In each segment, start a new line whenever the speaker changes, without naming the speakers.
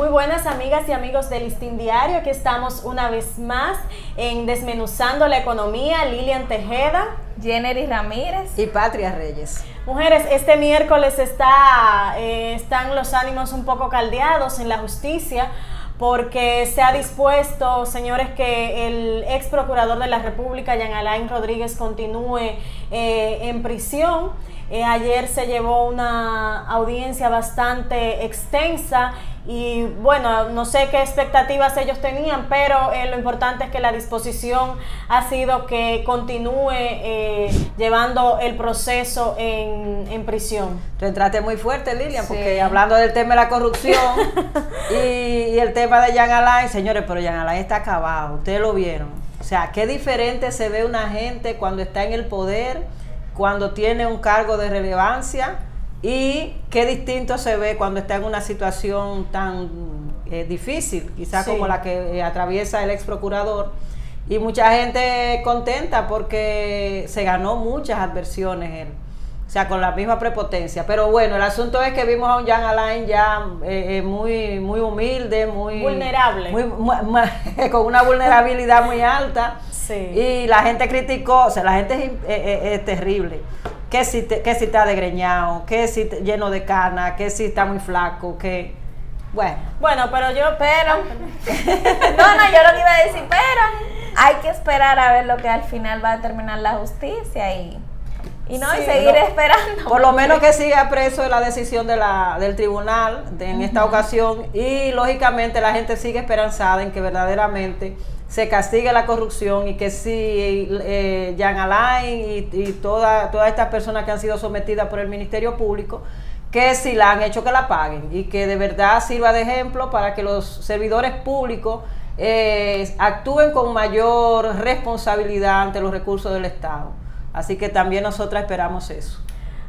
Muy buenas amigas y amigos del Listín Diario, aquí estamos una vez más en Desmenuzando la Economía, Lilian Tejeda,
Jennery Ramírez
y Patria Reyes.
Mujeres, este miércoles está, eh, están los ánimos un poco caldeados en la justicia porque se ha dispuesto, señores, que el ex procurador de la República, Jean Alain Rodríguez, continúe eh, en prisión. Eh, ayer se llevó una audiencia bastante extensa y bueno, no sé qué expectativas ellos tenían, pero eh, lo importante es que la disposición ha sido que continúe eh, llevando el proceso en, en prisión.
Retrate muy fuerte, Lilian, porque hablando del tema de la corrupción y, el tema de Jean Alain, señores, pero Jean Alain está acabado, ustedes lo vieron. O sea, qué diferente se ve una gente cuando está en el poder, cuando tiene un cargo de relevancia y qué distinto se ve cuando está en una situación tan eh, difícil, quizás como la que eh, atraviesa el ex procurador. Y mucha gente contenta porque se ganó muchas adversiones él. O sea, con la misma prepotencia. Pero bueno, el asunto es que vimos a un Jan Alain ya eh, muy, muy humilde, muy...
Vulnerable.
con una vulnerabilidad muy alta. Sí. Y la gente criticó, o sea, la gente es terrible que si, que si está degreñado, que si lleno de cana, que si está muy flaco, que... Bueno.
Bueno, pero yo...
Pero... no, no, yo lo que iba a decir, pero hay que esperar a ver lo que al final va a determinar la justicia y... Y no, y seguir esperando.
Por lo menos que siga preso de la decisión de la, del tribunal en esta ocasión y lógicamente la gente sigue esperanzada en que verdaderamente se castigue la corrupción y que si eh, Jean Alain y, todas estas personas que han sido sometidas por el Ministerio Público, que si la han hecho que la paguen y que de verdad sirva de ejemplo para que los servidores públicos eh, actúen con mayor responsabilidad ante los recursos del Estado. Así que también nosotras esperamos eso.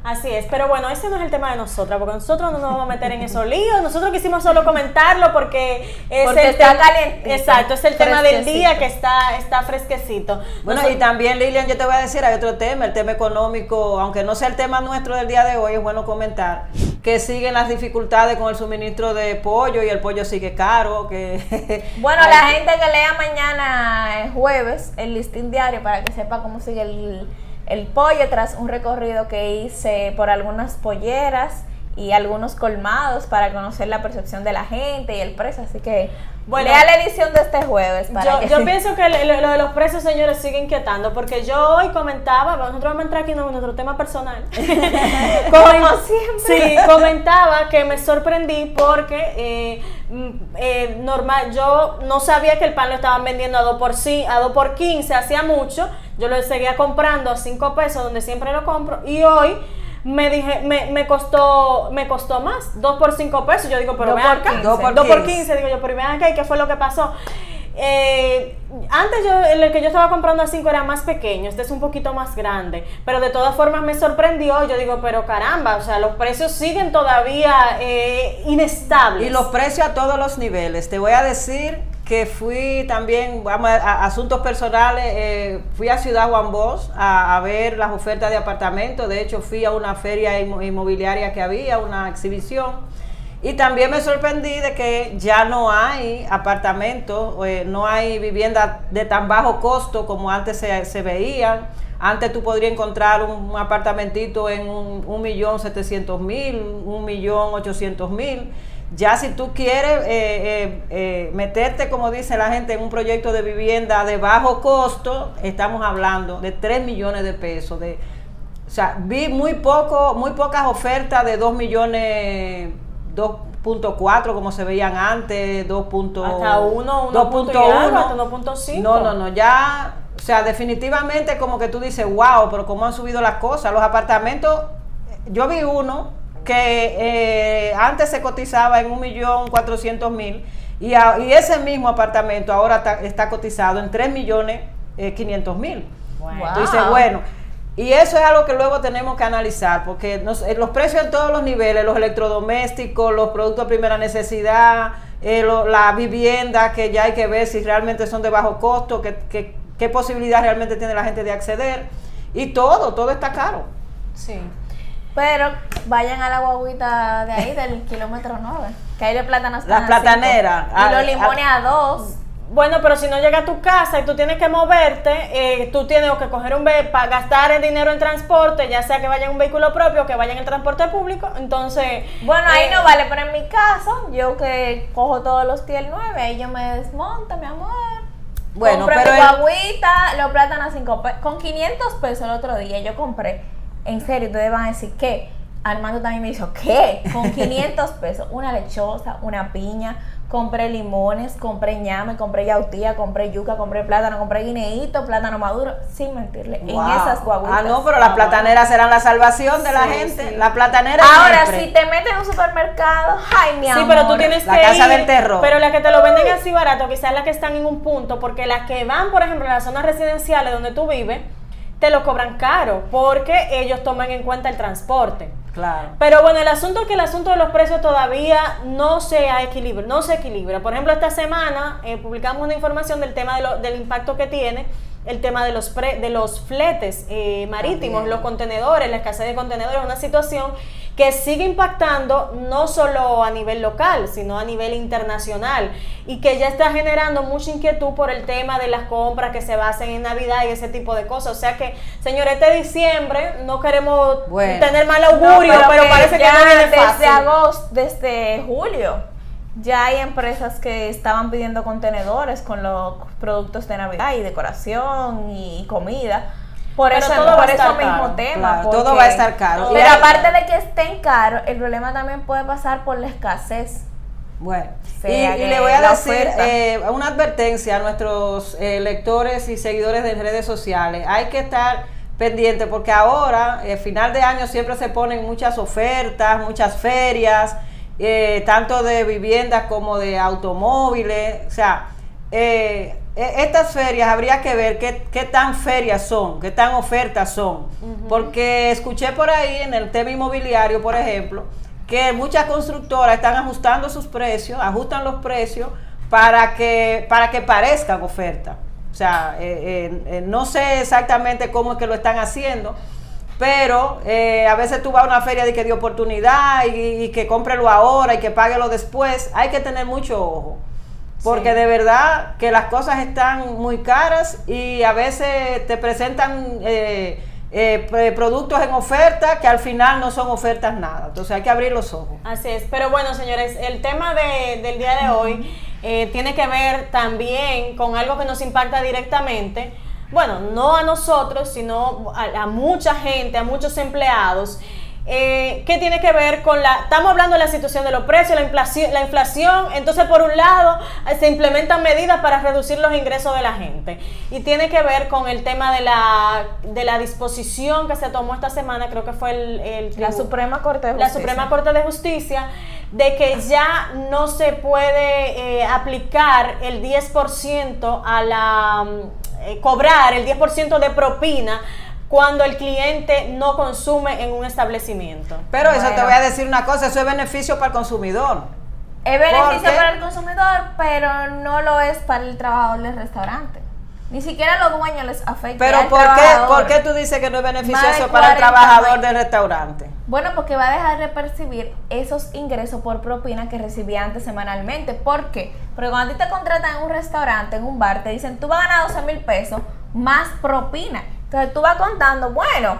Así es, pero bueno, ese no es el tema de nosotras, porque nosotros no nos vamos a meter en esos líos. Nosotros quisimos solo comentarlo porque es
el está caliente.
Exacto, es el tema del día que está, está fresquecito.
Bueno, y también, Lilian, yo te voy a decir, hay otro tema, el tema económico, aunque no sea el tema nuestro del día de hoy, es bueno comentar que siguen las dificultades con el suministro de pollo y el pollo sigue caro. que
Bueno, la gente que lea mañana jueves el listín diario para que sepa cómo sigue el el pollo tras un recorrido que hice por algunas polleras y algunos colmados para conocer la percepción de la gente y el precio. Así que bueno, lea la edición de este jueves.
Para yo, pienso que lo, de los precios, señores, sigue inquietando porque yo hoy comentaba, nosotros vamos a entrar aquí en nuestro tema personal.
Como siempre.
Sí, comentaba que me sorprendí porque eh, mm, eh, normal, yo no sabía que el pan lo estaban vendiendo a 2 por, sí, a 2 por 15, hacía mucho. Yo lo seguía comprando a 5 pesos donde siempre lo compro y hoy me dije, me, me costó, me costó más, 2 por 5 pesos. Yo digo, pero ven acá, 2 por 15, digo yo, pero ven acá, ¿y qué fue lo que pasó? Eh, antes yo, el que yo estaba comprando a 5 era más pequeño, este es un poquito más grande, pero de todas formas me sorprendió, yo digo, pero caramba, o sea, los precios siguen todavía eh, inestables.
Y los precios a todos los niveles, te voy a decir que fui también, vamos a, asuntos personales, eh, fui a Ciudad Juan Bosch a, ver las ofertas de apartamentos, de hecho fui a una feria inmobiliaria que había, una exhibición, y también me sorprendí de que ya no hay apartamentos, eh, no hay viviendas de tan bajo costo como antes se, se veían. Antes tú podrías encontrar un, apartamentito en un, millón setecientos mil, un millón ochocientos mil ya si tú quieres eh, eh, eh, meterte, como dice la gente, en un proyecto de vivienda de bajo costo, estamos hablando de 3 millones de pesos. De, o sea, vi muy poco, muy pocas ofertas de 2 millones, 2.4 como se veían antes, 2.
Hasta 1, 1.1,
No, no, no, ya, o sea, definitivamente como que tú dices, wow, pero cómo han subido las cosas. Los apartamentos, yo vi uno que eh, antes se cotizaba en un millón cuatrocientos mil y, ese mismo apartamento ahora está, cotizado en 3 millones eh, quinientos mil. Entonces, bueno, y eso es algo que luego tenemos que analizar, porque eh, los precios en todos los niveles, los electrodomésticos, los productos de primera necesidad, la vivienda, que ya hay que ver si realmente son de bajo costo, que, qué posibilidad realmente tiene la gente de acceder, y todo, todo está caro.
Sí.
Pero vayan a la guaguita de ahí, del kilómetro 9. Que hay de plátanos.
Las
están a cinco.
plataneras.
Y
Ah,
los limones
ah.
a dos.
Bueno, pero si no llega a tu casa y tú tienes que moverte, eh, tú tienes que coger un para gastar el dinero en transporte, ya sea que vaya en un vehículo propio o que vaya en el transporte público. Entonces,
Bueno, ahí
eh,
no vale, pero en mi caso, yo que cojo todos los tier 9, ahí yo me desmonto, mi amor.
Bueno,
Compro
pero
mi
el-
guaguita, los plátanos a 5 pesos. Con 500 pesos el otro día yo compré. En serio, ustedes van a decir, ¿qué? Armando también me dijo, ¿qué? Con 500 pesos, una lechosa, una piña, compré limones, compré ñame, compré yautía, compré yuca, compré plátano, compré guineíto, plátano maduro, sin mentirle,
Wow.
en esas guaguitas.
Ah, no, pero las plataneras serán la salvación de la
Sí,
gente.
sí.
La platanera
Ahora,
siempre.
si te metes en un supermercado, ay, mi
Sí,
amor.
pero tú tienes
La
que
casa
ir,
del terror.
Pero las que te lo venden así barato, quizás las que están en un punto, porque las que van, por ejemplo, a las zonas residenciales donde tú vives, te lo cobran caro, porque ellos toman en cuenta el transporte.
Claro.
Pero bueno, el asunto es que el asunto de los precios todavía no se ha equilibra, no se equilibra. Por ejemplo, esta semana eh, publicamos una información del tema de lo- del impacto que tiene el tema de los pre- de los fletes eh, marítimos,
También.
los contenedores, la escasez de contenedores, una situación que sigue impactando no solo a nivel local, sino a nivel internacional y que ya está generando mucha inquietud por el tema de las compras que se basen en Navidad y ese tipo de cosas. O sea que, señores, este diciembre no queremos
Bueno.
tener mal
No,
augurio, pero,
que
parece que
ya
no viene
desde agosto, desde julio, ya hay empresas que estaban pidiendo contenedores con los productos de Navidad y decoración y comida. Por
Pero
eso,
todo
por eso mismo
caro,
tema.
claro, todo va a estar caro.
Pero aparte de que estén caros, el problema también puede pasar por la escasez.
Bueno,
O
y,
sea,
y
que
le voy a decir eh, una advertencia a nuestros eh, lectores y seguidores de redes sociales. Hay que estar pendiente porque ahora, eh, final de año, siempre se ponen muchas ofertas, muchas ferias, eh, tanto de viviendas como de automóviles. O sea, eh, e- estas ferias habría que ver qué, qué tan ferias son, qué tan ofertas son. Porque escuché por ahí en el tema inmobiliario, por ejemplo, que muchas constructoras están ajustando sus precios, ajustan los precios para que, para que parezcan ofertas. O sea, eh, eh, eh, no sé exactamente cómo es que lo están haciendo, pero eh, a veces tú vas a una feria de que de oportunidad y, y que cómprelo ahora y que páguelo después. Hay que tener mucho ojo. Porque
Sí.
de verdad que las cosas están muy caras y a veces te presentan eh, eh, productos en oferta que al final no son ofertas nada. Entonces hay que abrir los ojos.
Así es, pero bueno señores, el tema de- del día de hoy eh, tiene que ver también con algo que nos impacta directamente, bueno, no a nosotros, sino a, a mucha gente, a muchos empleados, eh, que tiene que ver con la, estamos hablando de la situación de los precios, la inflación, la inflación, entonces por un lado eh, se implementan medidas para reducir los ingresos de la gente y tiene que ver con el tema de la, de la disposición que se tomó esta semana, creo que fue el... el
La Suprema Corte de
la
Justicia.
Suprema Corte de Justicia de que ya no se puede eh, aplicar el 10% a la eh, cobrar el 10% de propina cuando el cliente no consume en un establecimiento.
Pero eso te voy a decir una cosa, eso es beneficio para el consumidor.
Es beneficio
Porque-
para el consumidor, pero no lo es para el trabajador del restaurante. Ni siquiera a los dueños les afecta.
Pero ¿por qué. ¿por qué tú dices que no es beneficioso para el
40
trabajador del restaurante?
Bueno, porque va a dejar de percibir esos ingresos por propina que recibía antes semanalmente. ¿Por qué? Porque cuando a ti te contratan en un restaurante, en un bar, te dicen, tú vas a ganar 12 mil pesos más propina. Entonces tú vas contando, bueno,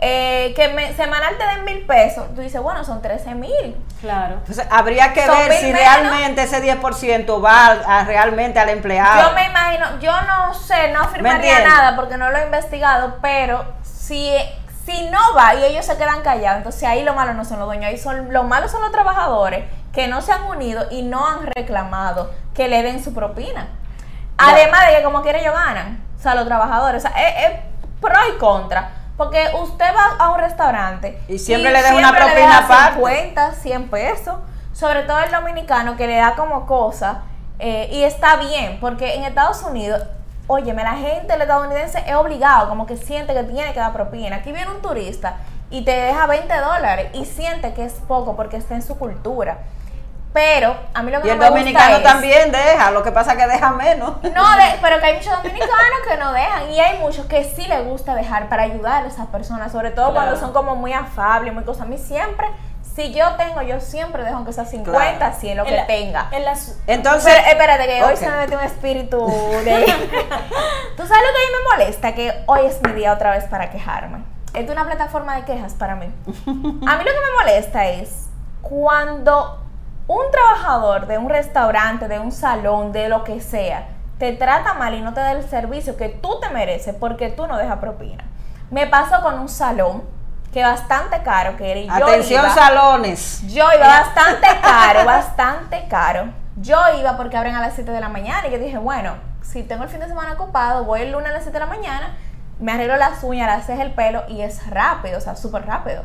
eh, que me- semanal te den mil pesos. Tú dices, bueno, son 13 mil.
Claro.
Entonces, habría que
Son
ver si
menos.
realmente ese 10% va a- realmente al empleado.
Yo me imagino, yo no sé, no afirmaría nada porque no lo he investigado, pero si, si no va y ellos se quedan callados, entonces ahí lo malo no son los dueños, ahí son, lo malo son los trabajadores que no se han unido y no han reclamado que le den su propina. Además de que como quiera ellos ganan, o sea, los trabajadores, o sea, es, es pro y contra. Porque usted va a un restaurante
Y siempre le deja una propina aparte.
50, 100 pesos. Sobre todo el dominicano que le da como cosa. eh, y está bien, porque en Estados Unidos, óyeme, la gente, el estadounidense es obligado, como que siente que tiene que dar propina. Aquí viene un turista y te deja 20 dólares y siente que es poco porque está en su cultura. Pero a mí lo que
Y
no
el
me gusta
dominicano
es-
también deja, lo que pasa es que deja menos.
no, de- pero que hay muchos dominicanos que no dejan y hay muchos que sí les gusta dejar para ayudar a esas personas, sobre todo cuando son como muy afables, muy cosas. A mí siempre, Si yo tengo, yo siempre dejo que sea 50,
Claro.
100, lo
En
que
la-
tenga.
en las-
Entonces,
Pero espérate, que hoy se me metió un espíritu de. ¿Tú sabes lo que a mí me molesta? Que hoy es mi día otra vez para quejarme. Es una plataforma de quejas para mí. A mí lo que me molesta es cuando un trabajador de un restaurante, de un salón, de lo que sea, te trata mal y no te da el servicio que tú te mereces porque tú no dejas propina. Me pasó con un salón que bastante caro que era yo
atención
iba-
salones.
yo iba bastante caro, bastante caro. Yo iba porque abren a las 7 de la mañana y yo dije, bueno, si tengo el fin de semana ocupado, voy el lunes a las 7 de la mañana, me arreglo las uñas, las cejas, el pelo y es rápido, o sea, súper rápido.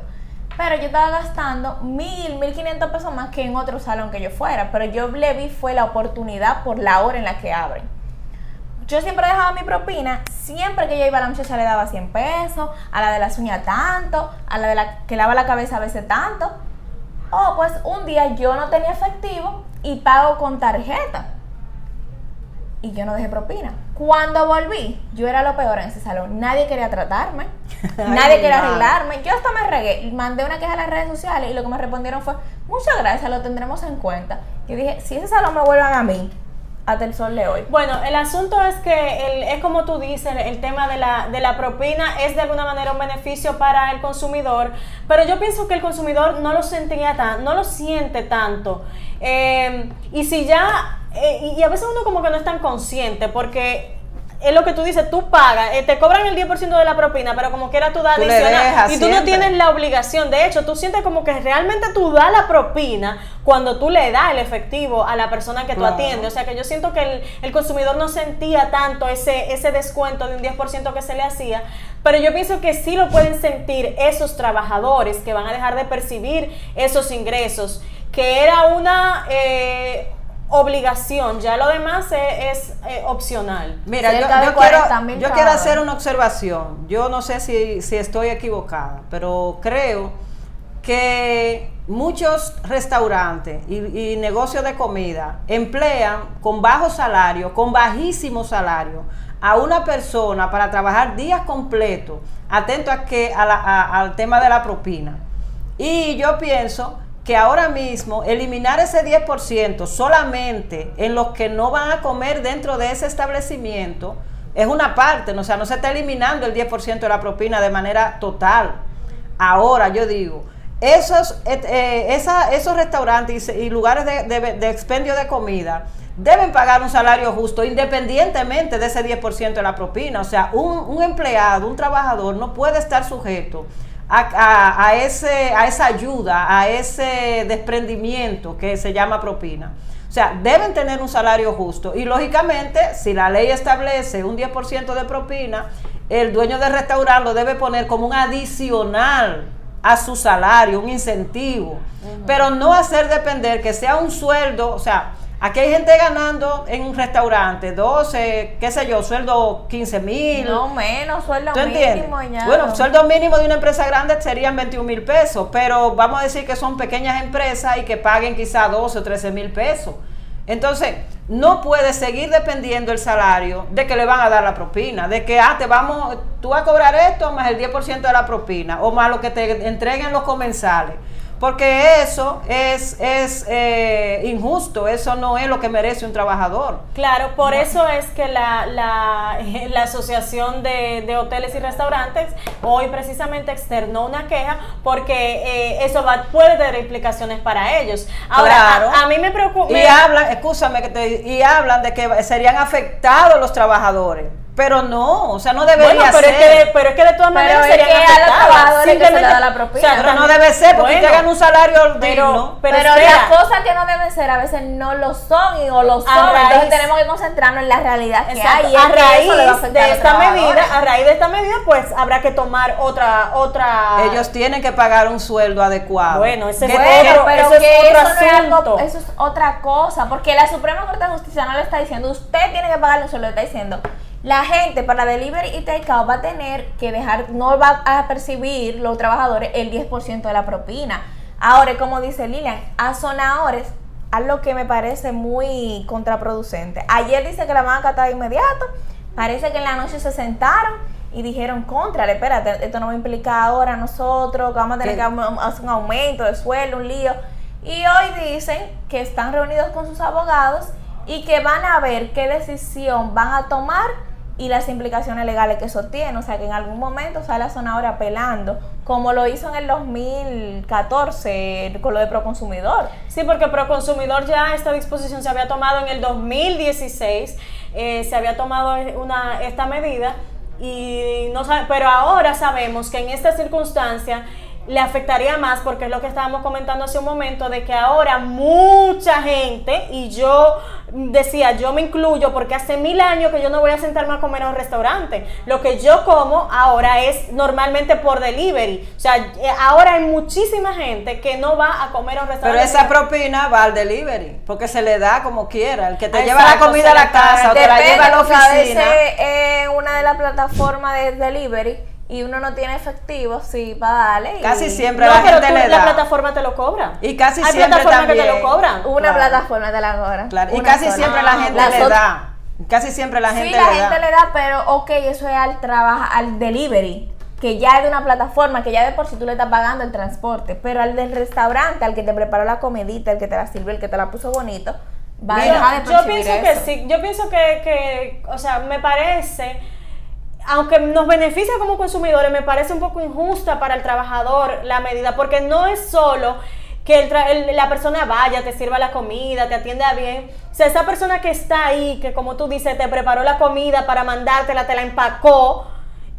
Pero yo estaba gastando mil, mil quinientos pesos más que en otro salón que yo fuera. Pero yo le vi fue la oportunidad por la hora en la que abren. Yo siempre dejaba mi propina, siempre que yo iba a la muchacha le daba 100 pesos, a la de las uñas tanto, a la de la que lava la cabeza a veces tanto. Oh, pues un día yo no tenía efectivo y pago con tarjeta. Y yo no dejé propina. Cuando volví, yo era lo peor en ese salón. Nadie quería tratarme,
Ay,
nadie quería arreglarme. Yo hasta me regué, mandé una queja a las redes sociales y lo que me respondieron fue, muchas gracias, lo tendremos en cuenta. Yo dije, si ese salón me vuelvan a mí, hasta el sol de hoy.
Bueno, el asunto es que el- es como tú dices, el tema de la, de la propina es de alguna manera un beneficio para el consumidor, pero yo pienso que el consumidor no lo sentía tan, no lo siente tanto. Eh, y si ya, eh, y- a veces uno como que no es tan consciente, porque es lo que tú dices, tú pagas, eh, te cobran el 10% de la propina, pero como quiera tú das
Tú
adicional. Y tú no tienes la obligación. De hecho, tú sientes como que realmente tú das la propina cuando tú le das el efectivo a la persona que tú
Claro.
atiendes. O sea que yo siento que el, el consumidor no sentía tanto ese, ese descuento de un 10% que se le hacía, pero yo pienso que sí lo pueden sentir esos trabajadores que van a dejar de percibir esos ingresos, que era una eh, obligación, ya lo demás es, es, eh, opcional.
Mira, yo, quiero,
40.000
yo quiero hacer una observación. Yo no sé si, si estoy equivocada, pero creo que muchos restaurantes y, y negocios de comida emplean con bajo salario, con bajísimo salario, a una persona para trabajar días completos, atento a que, a la- a- al tema de la propina. Y yo pienso que ahora mismo eliminar ese 10% solamente en los que no van a comer dentro de ese establecimiento es una parte, ¿no? o sea, no se está eliminando el 10% de la propina de manera total. Ahora yo digo, esos, eh, esos restaurantes y, lugares de expendio de comida deben pagar un salario justo independientemente de ese 10% de la propina. O sea, un, un empleado, un trabajador no puede estar sujeto a, a- a ese, a esa ayuda, a ese desprendimiento que se llama propina. O sea, deben tener un salario justo. Y lógicamente, si la ley establece un 10% de propina, el dueño del restaurante lo debe poner como un adicional a su salario, un incentivo. Pero no hacer depender que sea un sueldo, o sea, aquí hay gente ganando en un restaurante 12, qué sé yo, sueldo 15 mil.
No menos, sueldo mínimo ya.
Bueno, sueldo mínimo de una empresa grande serían 21 mil pesos, pero vamos a decir que son pequeñas empresas y que paguen quizá 12 o 13 mil pesos. Entonces, no puede seguir dependiendo el salario de que le van a dar la propina, de que, ah, te vamos, tú vas a cobrar esto más el 10% de la propina, o más lo que te entreguen los comensales. Porque eso es, es eh, injusto, eso no es lo que merece un trabajador.
Claro, por eso es que la, la, la Asociación de, de Hoteles y Restaurantes hoy precisamente externó una queja porque eh, eso va, puede tener implicaciones para ellos. Ahora,
Claro.
a, a mí me preocupa...
Y hablan, escúchame, que te, y hablan de que serían afectados los trabajadores. Pero no, o sea, no debería
Bueno, pero
ser.
es, que de, pero es que de todas
Pero
maneras
es
serían
que trabajadores que se le da la propina.
pero no debe ser, porque
Bueno,
usted gana un salario
pero-
digno.
pero
Pero,
espera.
las cosas que no deben ser a veces no lo son y o lo son.
raíz-
Entonces tenemos que concentrarnos en la realidad que
Exacto.
hay. y
A
es que eso le va a
raíz de esta medida, a raíz de esta medida, pues habrá que tomar otra, otra.
Ellos tienen que pagar un sueldo adecuado.
Bueno, ese
Que-
es
Bueno,
otro-
pero
eso es
que
otro
eso no es algo, eso es otra cosa, porque la Suprema Corte de Justicia no le está diciendo, usted tiene que pagarle un sueldo, le está diciendo, la gente para delivery y takeout va a tener que dejar, no va a percibir los trabajadores el 10% de la propina. Ahora, como dice Lilian, a sonadores, algo que me parece muy contraproducente. Ayer dice que la van a acatar de inmediato, parece que en la noche se sentaron y dijeron, contrale, espérate, esto no va a implicar ahora a nosotros, que vamos a tener
¿Qué?
que hacer un aumento de sueldo, un lío. Y hoy dicen que están reunidos con sus abogados y que van a ver qué decisión van a tomar y las implicaciones legales que eso tiene. O sea, que en algún momento sale a Sonadora apelando, como lo hizo en el 2014 con lo de Proconsumidor.
Sí, porque Proconsumidor ya esta disposición se había tomado en el 2016, eh, se había tomado una, esta medida, y no sabe- pero ahora sabemos que en esta circunstancia le afectaría más porque es lo que estábamos comentando hace un momento de que ahora mucha gente y yo decía yo me incluyo porque hace mil años que yo no voy a sentarme a comer a un restaurante lo que yo como ahora es normalmente por delivery o sea eh, ahora hay muchísima gente que no va a comer a un
Pero
restaurante
esa propina va al delivery, porque se le da como quiera. El que te
Exacto,
lleva la comida a la casa o te la lleva a la
porque a
oficina.
veces eh, una de las plataformas de delivery y uno no tiene efectivo, sí, para darle. y-
Casi siempre
no,
la
pero
gente
tú-
le
la
da.
plataforma te lo cobra.
Y casi
Hay
siempre
plataformas que te
también.
lo cobran.
Una
Claro.
plataforma te la cobra.
Claro, y casi
sola.
siempre la gente
Las
le
otras-
da. Casi siempre la gente
sí, la
le
gente
da.
le da, pero ok, eso es al trabajo, al delivery, que ya es de una plataforma, que ya de por sí tú le estás pagando el transporte, pero al del restaurante, al que te preparó la comidita, el que te la sirvió, el que te la puso bonito, va a dejar de
yo pienso
eso.
que sí, yo pienso que, que, o sea, me parece, aunque nos beneficia como consumidores, me parece un poco injusta para el trabajador la medida, porque no es solo que el tra- el- la persona vaya, te sirva la comida, te atienda bien. O sea, esa persona que está ahí, que como tú dices, te preparó la comida para mandártela, te la empacó,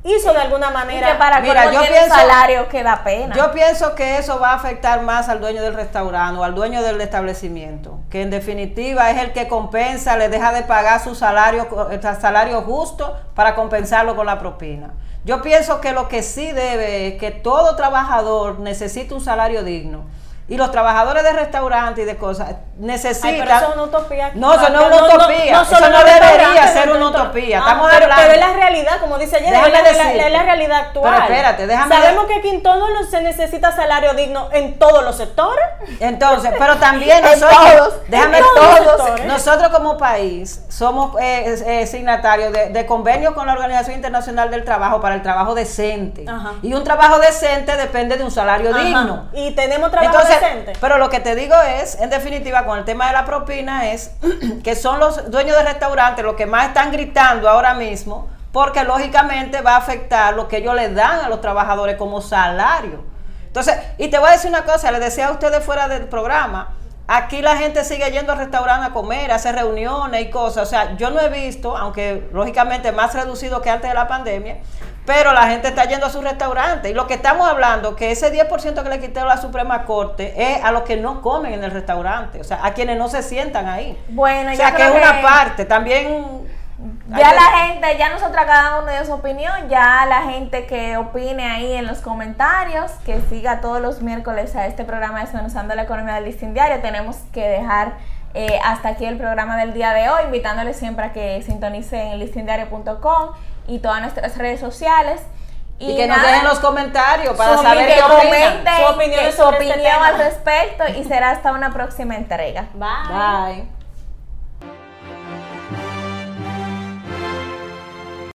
hizo de alguna
Y
manera.
que para
Mira, yo pienso-
salario que da pena.
Yo pienso que eso va a afectar más al dueño del restaurante o al dueño del establecimiento, que en definitiva es el que compensa, le deja de pagar su salario, el salario justo para compensarlo con la propina. Yo pienso que lo que sí debe es que todo trabajador necesita un salario digno. Y los trabajadores de restaurantes y de cosas necesitan...
Ay, pero eso es una utopía.
No, eso no es una
no,
utopía.
no
eso no debería ser una utopía.
Ah,
Estamos
pero,
hablando...
pero es la realidad, como dice ayer, es la, realidad actual.
Pero espérate, déjame
Sabemos que aquí en todos los se necesita salario digno en todos los sectores.
Entonces, pero también nosotros,
todos,
déjame
en todos
nosotros como país somos eh, eh, signatarios de, de convenios con la Organización Internacional del Trabajo para el trabajo decente.
Ajá.
Y un trabajo decente depende de un salario
Ajá.
digno.
Y tenemos trabajo
Entonces, pero lo que te digo es, en definitiva, con el tema de la propina, es que son los dueños de restaurantes los que más están gritando ahora mismo, porque lógicamente va a afectar lo que ellos le dan a los trabajadores como salario. Entonces, y te voy a decir una cosa, les decía a ustedes fuera del programa, aquí la gente sigue yendo al restaurante a comer, a hacer reuniones y cosas. O sea, yo no he visto, aunque lógicamente más reducido que antes de la pandemia, pero la gente está yendo a su restaurante. Y lo que estamos hablando, que ese 10% que le quitó la Suprema Corte es a los que no comen en el restaurante, o sea, a quienes no se sientan ahí.
Bueno,
o
yo
sea, que es una
que-
parte. También...
Ya la gente, ya nosotros cada uno dio su opinión, ya la gente que opine ahí en los comentarios, que siga todos los miércoles a este programa Desmenuzando la Economía del Listín Diario, tenemos que dejar eh, hasta aquí el programa del día de hoy, invitándoles siempre a que sintonicen el listindiario.com y todas nuestras redes sociales.
Y, que nos dejen los comentarios para
Su
saber
que
qué opinan.
comenten
Su opinión
que- su
este
opinión al respecto y será hasta una próxima entrega.
Bye.
Bye.